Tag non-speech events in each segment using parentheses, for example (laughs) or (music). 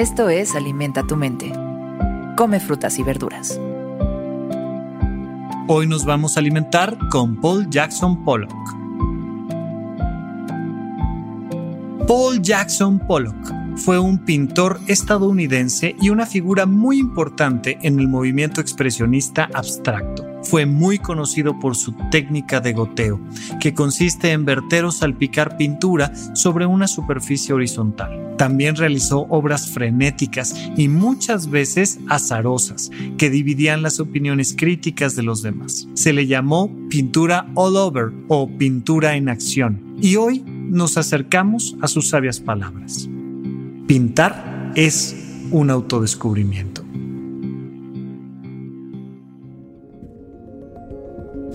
Esto es Alimenta tu mente. Come frutas y verduras. Hoy nos vamos a alimentar con Paul Jackson Pollock. Paul Jackson Pollock fue un pintor estadounidense y una figura muy importante en el movimiento expresionista abstracto. Fue muy conocido por su técnica de goteo, que consiste en verter o salpicar pintura sobre una superficie horizontal. También realizó obras frenéticas y muchas veces azarosas, que dividían las opiniones críticas de los demás. Se le llamó pintura all over o pintura en acción, y hoy nos acercamos a sus sabias palabras. Pintar es un autodescubrimiento.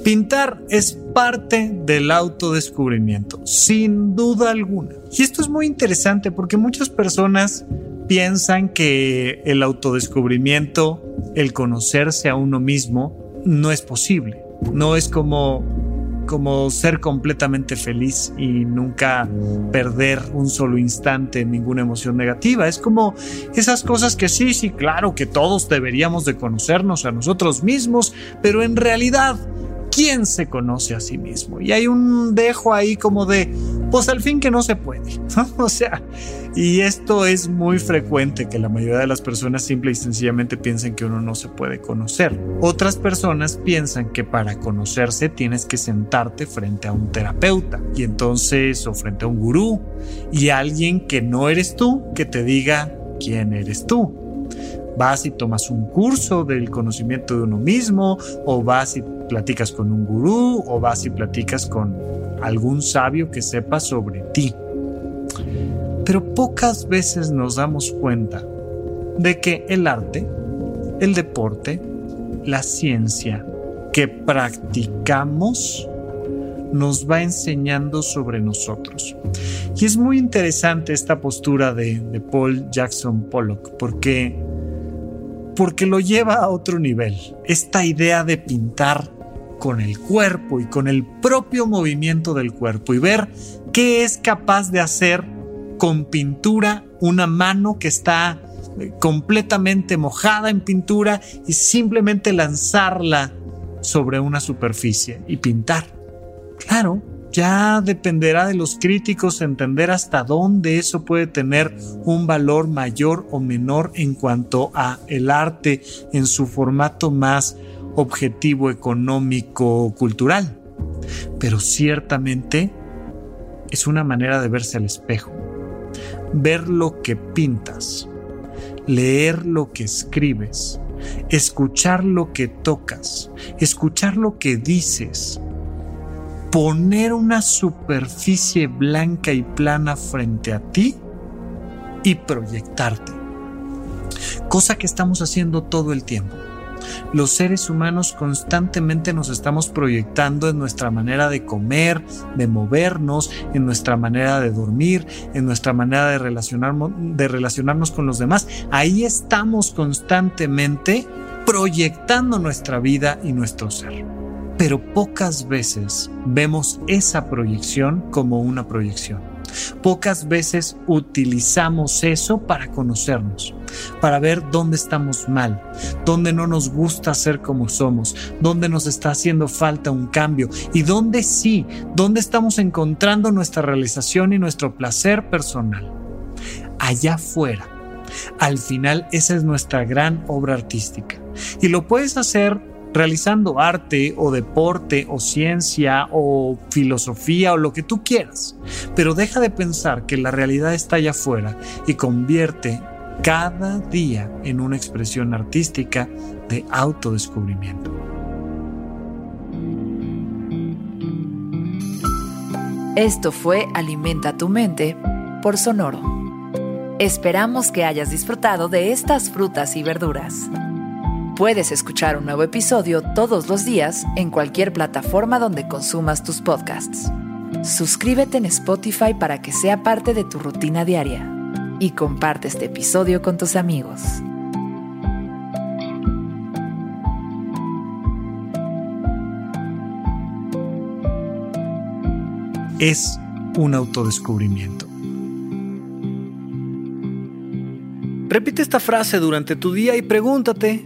Pintar es parte del autodescubrimiento, sin duda alguna. Y esto es muy interesante porque muchas personas piensan que el autodescubrimiento, el conocerse a uno mismo, no es posible. No es como como ser completamente feliz y nunca perder un solo instante ninguna emoción negativa. Es como esas cosas que sí, sí, claro que todos deberíamos de conocernos a nosotros mismos, pero en realidad ¿quién se conoce a sí mismo? Y hay un dejo ahí como de, pues al fin que no se puede, (laughs) O sea, y esto es muy frecuente que la mayoría de las personas simple y sencillamente piensen que uno no se puede conocer. Otras personas piensan que para conocerse tienes que sentarte frente a un terapeuta y entonces o frente a un gurú y alguien que no eres tú que te diga quién eres tú vas y tomas un curso del conocimiento de uno mismo, o vas y platicas con un gurú, o vas y platicas con algún sabio que sepa sobre ti. Pero pocas veces nos damos cuenta de que el arte, el deporte, la ciencia que practicamos nos va enseñando sobre nosotros. Y es muy interesante esta postura de, de Paul Jackson Pollock porque porque lo lleva a otro nivel. Esta idea de pintar con el cuerpo y con el propio movimiento del cuerpo y ver qué es capaz de hacer con pintura una mano que está eh, completamente mojada en pintura y simplemente lanzarla sobre una superficie y pintar. Claro, ya dependerá de los críticos entender hasta dónde eso puede tener un valor mayor o menor en cuanto a el arte en su formato más objetivo económico cultural. Pero ciertamente es una manera de verse al espejo, ver lo que pintas, leer lo que escribes, escuchar lo que tocas, escuchar lo que dices, poner una superficie blanca y plana frente a ti y proyectarte. Cosa que estamos haciendo todo el tiempo. Los seres humanos constantemente nos estamos proyectando en nuestra manera de comer, de movernos, en nuestra manera de dormir, en nuestra manera de relacionarnos, de relacionarnos con los demás. Ahí estamos constantemente proyectando nuestra vida y nuestro ser pero pocas veces vemos esa proyección como una proyección. Pocas veces utilizamos eso para conocernos, para ver dónde estamos mal, dónde no nos gusta ser como somos, dónde nos está haciendo falta un cambio y dónde sí, dónde estamos encontrando nuestra realización y nuestro placer personal. Allá afuera. Al final esa es nuestra gran obra artística. Y lo puedes hacer realizando arte o deporte o ciencia o filosofía o lo que tú quieras. Pero deja de pensar que la realidad está allá afuera y convierte cada día en una expresión artística de autodescubrimiento. Esto fue Alimenta tu mente por Sonoro. Esperamos que hayas disfrutado de estas frutas y verduras. Puedes escuchar un nuevo episodio todos los días en cualquier plataforma donde consumas tus podcasts. Suscríbete en Spotify para que sea parte de tu rutina diaria y comparte este episodio con tus amigos. Es un autodescubrimiento Repite esta frase durante tu día y pregúntate,